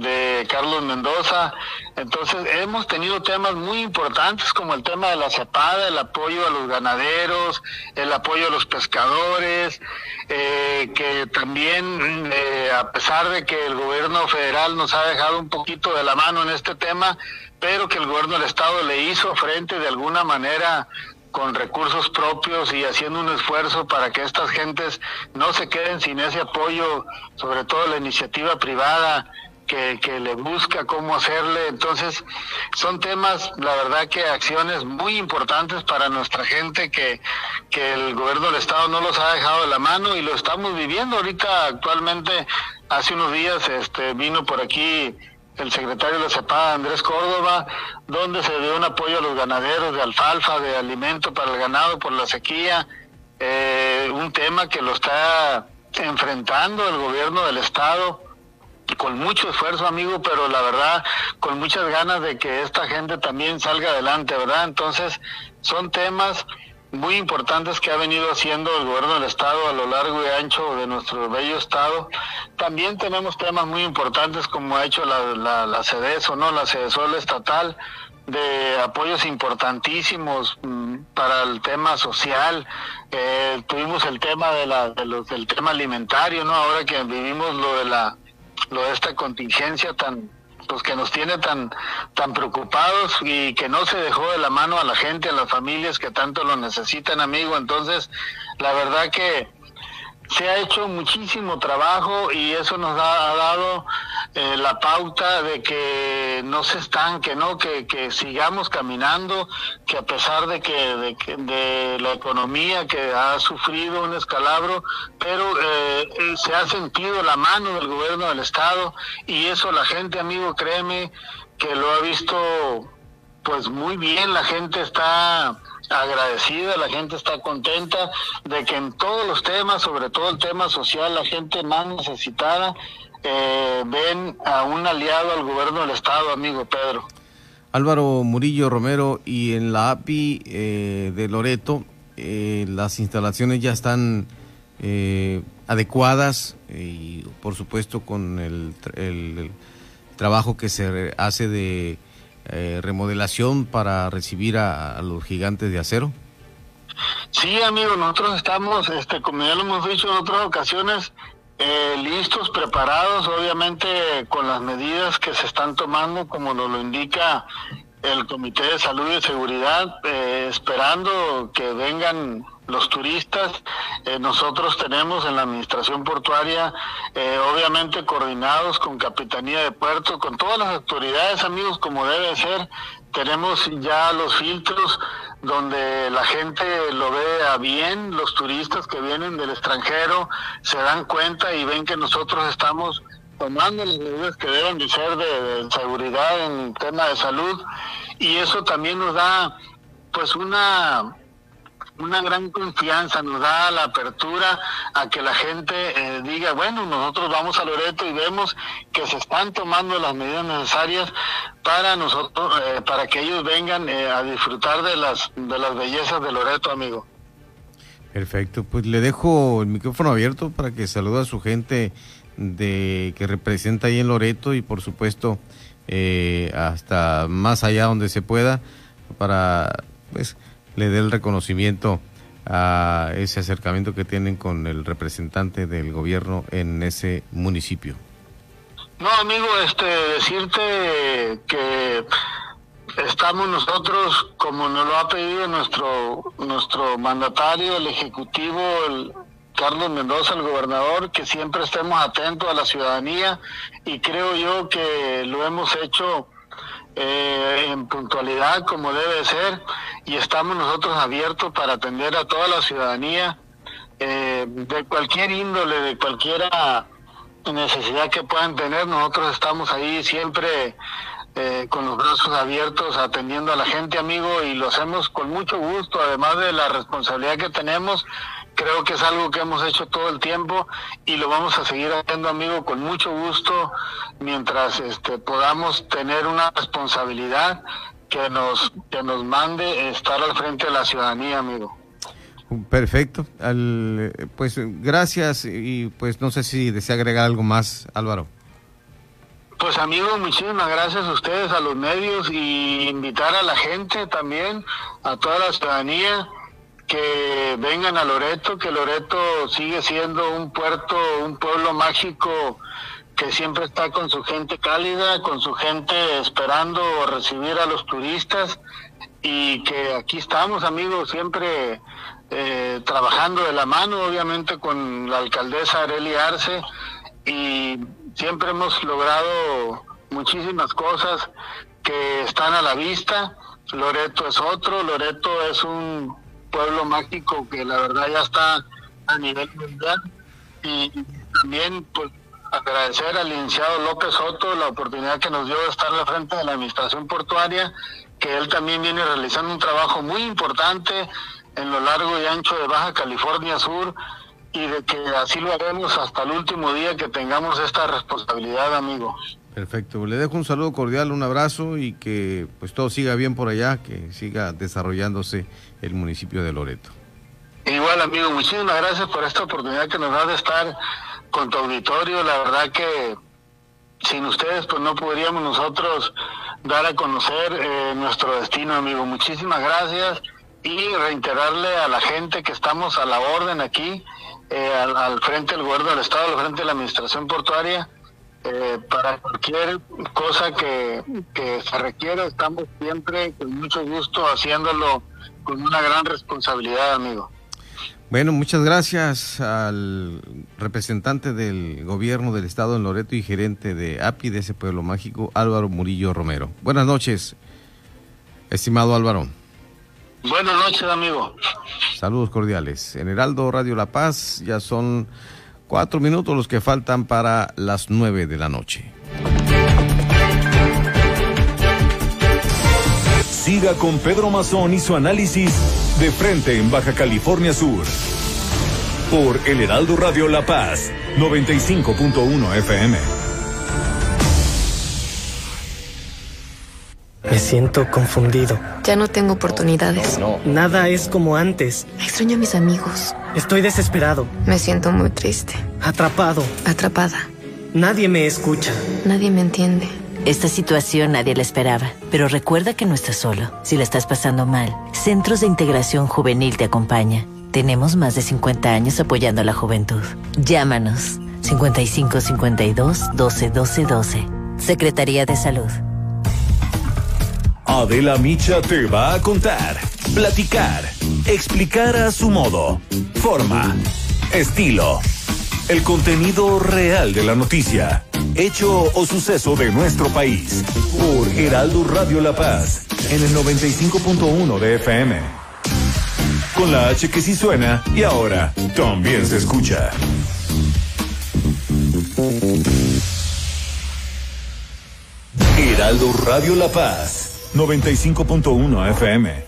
de Carlos Mendoza. Entonces hemos tenido temas muy importantes como el tema de la cepada, el apoyo a los ganaderos, el apoyo a los pescadores, eh, que también eh, a pesar de que el gobierno federal nos ha dejado un poquito de la mano en este tema, pero que el gobierno del estado le hizo frente de alguna manera con recursos propios y haciendo un esfuerzo para que estas gentes no se queden sin ese apoyo, sobre todo la iniciativa privada que, que, le busca cómo hacerle. Entonces, son temas, la verdad que acciones muy importantes para nuestra gente que, que el gobierno del Estado no los ha dejado de la mano y lo estamos viviendo ahorita actualmente. Hace unos días este, vino por aquí el secretario de la CEPAD, Andrés Córdoba, donde se dio un apoyo a los ganaderos de alfalfa, de alimento para el ganado por la sequía, eh, un tema que lo está enfrentando el gobierno del Estado con mucho esfuerzo, amigo, pero la verdad, con muchas ganas de que esta gente también salga adelante, ¿verdad? Entonces, son temas muy importantes que ha venido haciendo el gobierno del estado a lo largo y ancho de nuestro bello estado. También tenemos temas muy importantes como ha hecho la, la, la CEDESO, ¿no? La CEDESOL estatal de apoyos importantísimos mm, para el tema social. Eh, tuvimos el tema de la, de los, del tema alimentario, ¿no? Ahora que vivimos lo de la, lo de esta contingencia tan, pues que nos tiene tan tan preocupados y que no se dejó de la mano a la gente, a las familias que tanto lo necesitan, amigo. Entonces, la verdad que se ha hecho muchísimo trabajo y eso nos ha, dado eh, la pauta de que no se estanque, ¿no? Que, que sigamos caminando, que a pesar de que, de, de la economía que ha sufrido un escalabro, pero eh, eh, se ha sentido la mano del gobierno del estado y eso la gente, amigo, créeme que lo ha visto pues muy bien, la gente está agradecida, la gente está contenta de que en todos los temas, sobre todo el tema social, la gente más necesitada, eh, ven a un aliado al gobierno del Estado, amigo Pedro. Álvaro Murillo Romero, y en la API eh, de Loreto, eh, las instalaciones ya están eh, adecuadas y por supuesto con el trabajo que se hace de eh, remodelación para recibir a, los gigantes de acero? Sí, amigo, nosotros estamos, este, como ya lo hemos dicho en otras ocasiones, eh, listos, preparados, obviamente con las medidas que se están tomando, como nos lo indica el Comité de Salud y Seguridad, eh, esperando que vengan los turistas. Eh, nosotros tenemos en la administración portuaria, eh, obviamente coordinados con Capitanía de Puerto, con todas las autoridades, amigos, como debe ser. Tenemos ya los filtros donde la gente lo vea bien, los turistas que vienen del extranjero se dan cuenta y ven que nosotros estamos tomando las medidas que deben de ser de, seguridad en tema de salud y eso también nos da pues una una gran confianza, nos da la apertura a que la gente eh, diga, bueno, nosotros vamos a Loreto y vemos que se están tomando las medidas necesarias para nosotros, eh, para que ellos vengan eh, a disfrutar de las, de las bellezas de Loreto, amigo. Perfecto, pues le dejo el micrófono abierto para que salude a su gente de que representa ahí en Loreto y por supuesto eh, hasta más allá donde se pueda para pues le dé el reconocimiento a ese acercamiento que tienen con el representante del gobierno en ese municipio. No, amigo, este decirte que estamos nosotros, como nos lo ha pedido nuestro nuestro mandatario, el ejecutivo, el Carlos Mendoza, el gobernador, que siempre estemos atentos a la ciudadanía y creo yo que lo hemos hecho eh, en puntualidad como debe ser y estamos nosotros abiertos para atender a toda la ciudadanía eh, de cualquier índole, de cualquier necesidad que puedan tener. Nosotros estamos ahí siempre eh, con los brazos abiertos atendiendo a la gente, amigo, y lo hacemos con mucho gusto, además de la responsabilidad que tenemos Creo que es algo que hemos hecho todo el tiempo y lo vamos a seguir haciendo, amigo, con mucho gusto mientras este, podamos tener una responsabilidad que nos que nos mande estar al frente de la ciudadanía, amigo. Perfecto. Al, pues gracias y pues no sé si desea agregar algo más, Álvaro. Pues amigo, muchísimas gracias a ustedes, a los medios y invitar a la gente también, a toda la ciudadanía que vengan a Loreto, que Loreto sigue siendo un puerto, un pueblo mágico que siempre está con su gente cálida, con su gente esperando recibir a los turistas y que aquí estamos amigos siempre eh, trabajando de la mano obviamente con la alcaldesa Areli Arce y siempre hemos logrado muchísimas cosas que están a la vista. Loreto es otro, Loreto es un pueblo mágico que la verdad ya está a nivel mundial y también pues agradecer al licenciado López Soto la oportunidad que nos dio de estar al frente de la administración portuaria, que él también viene realizando un trabajo muy importante en lo largo y ancho de Baja California Sur y de que así lo haremos hasta el último día que tengamos esta responsabilidad, amigo. Perfecto, le dejo un saludo cordial, un abrazo y que pues todo siga bien por allá, que siga desarrollándose el municipio de Loreto. Igual, amigo, muchísimas gracias por esta oportunidad que nos da de estar con tu auditorio. La verdad que sin ustedes pues no podríamos nosotros dar a conocer eh, nuestro destino, amigo. Muchísimas gracias y reiterarle a la gente que estamos a la orden aquí eh, al, frente del gobierno del Estado, al frente de la Administración Portuaria. Eh, para cualquier cosa que, que se requiera, estamos siempre con mucho gusto haciéndolo con una gran responsabilidad, amigo. Bueno, muchas gracias al representante del gobierno del estado en Loreto y gerente de API de ese pueblo mágico, Álvaro Murillo Romero. Buenas noches, estimado Álvaro. Buenas noches, amigo. Saludos cordiales. En Heraldo Radio La Paz ya son cuatro minutos los que faltan para las nueve de la noche. Siga con Pedro Mazón y su análisis de frente en Baja California Sur. Por El Heraldo Radio La Paz, 95.1 FM. Me siento confundido. Ya no tengo oportunidades. Nada es como antes. Extraño a mis amigos. Estoy desesperado. Me siento muy triste. Atrapado. Atrapada. Nadie me escucha. Nadie me entiende. Esta situación nadie la esperaba, pero recuerda que no estás solo. Si la estás pasando mal, Centros de Integración Juvenil te acompaña. Tenemos más de 50 años apoyando a la juventud. Llámanos 55 52 12 12 12. Secretaría de Salud. Adela Micha te va a contar, platicar, explicar a su modo, forma, estilo, el contenido real de la noticia, hecho o suceso de nuestro país, por Heraldo Radio La Paz, en el 95.1 de FM. Con la H que sí suena y ahora también se escucha. Heraldo Radio La Paz 95.1 FM.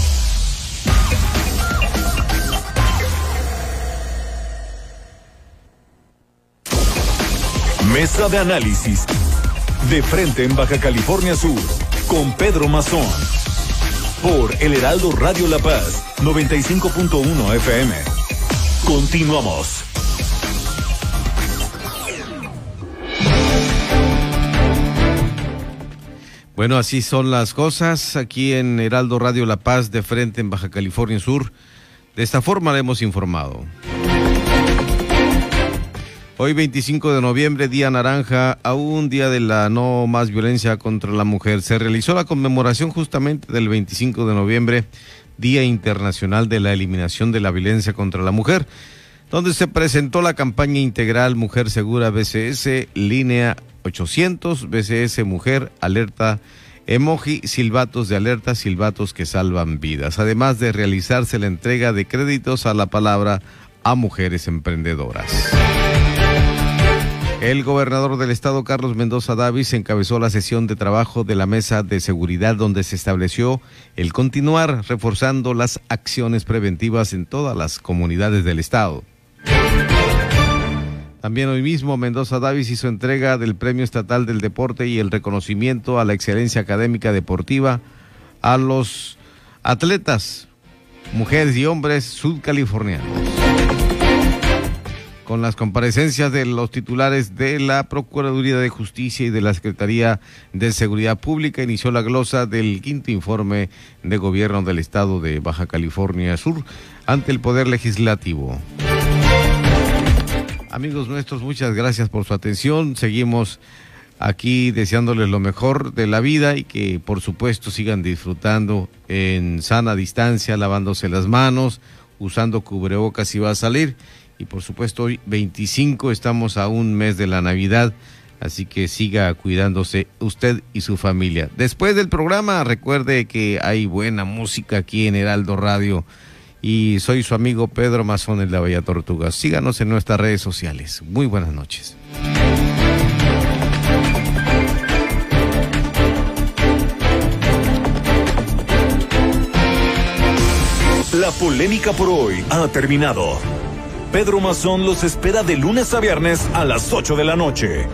Mesa de análisis. De frente en Baja California Sur. Con Pedro Mazón. Por El Heraldo Radio La Paz. 95.1 FM. Continuamos. Bueno, así son las cosas aquí en Heraldo Radio La Paz de frente en Baja California Sur. De esta forma le hemos informado. Hoy 25 de noviembre, Día Naranja, aún día de la no más violencia contra la mujer. Se realizó la conmemoración justamente del 25 de noviembre, Día Internacional de la Eliminación de la Violencia contra la Mujer. donde se presentó la campaña integral Mujer Segura BCS, línea 800, BCS Mujer, alerta emoji, silbatos de alerta, silbatos que salvan vidas, además de realizarse la entrega de créditos a la palabra a mujeres emprendedoras. El gobernador del estado, Carlos Mendoza Davis, encabezó la sesión de trabajo de la mesa de seguridad donde se estableció el continuar reforzando las acciones preventivas en todas las comunidades del estado. También hoy mismo Mendoza Davis hizo entrega del Premio Estatal del Deporte y el reconocimiento a la excelencia académica deportiva a los atletas, mujeres y hombres sudcalifornianos con las comparecencias de los titulares de la Procuraduría de Justicia y de la Secretaría de Seguridad Pública, inició la glosa del quinto informe de gobierno del Estado de Baja California Sur ante el Poder Legislativo. Amigos nuestros, muchas gracias por su atención. Seguimos aquí deseándoles lo mejor de la vida y que por supuesto sigan disfrutando en sana distancia, lavándose las manos, usando cubrebocas si va a salir y por supuesto hoy 25 estamos a un mes de la Navidad, así que siga cuidándose usted y su familia. Después del programa recuerde que hay buena música aquí en Heraldo Radio y soy su amigo Pedro Mazón en la Bella Tortuga. Síganos en nuestras redes sociales. Muy buenas noches. La polémica por hoy ha terminado. Pedro Mazón los espera de lunes a viernes a las 8 de la noche,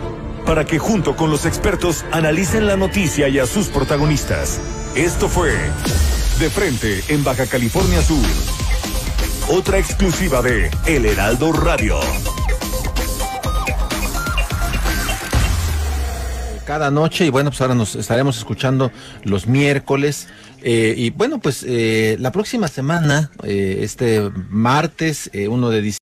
para que junto con los expertos analicen la noticia y a sus protagonistas. Esto fue De Frente en Baja California Sur. Otra exclusiva de El Heraldo Radio. cada noche y bueno, pues ahora nos estaremos escuchando los miércoles. Eh, y bueno, pues eh, la próxima semana, eh, este martes 1 de diciembre,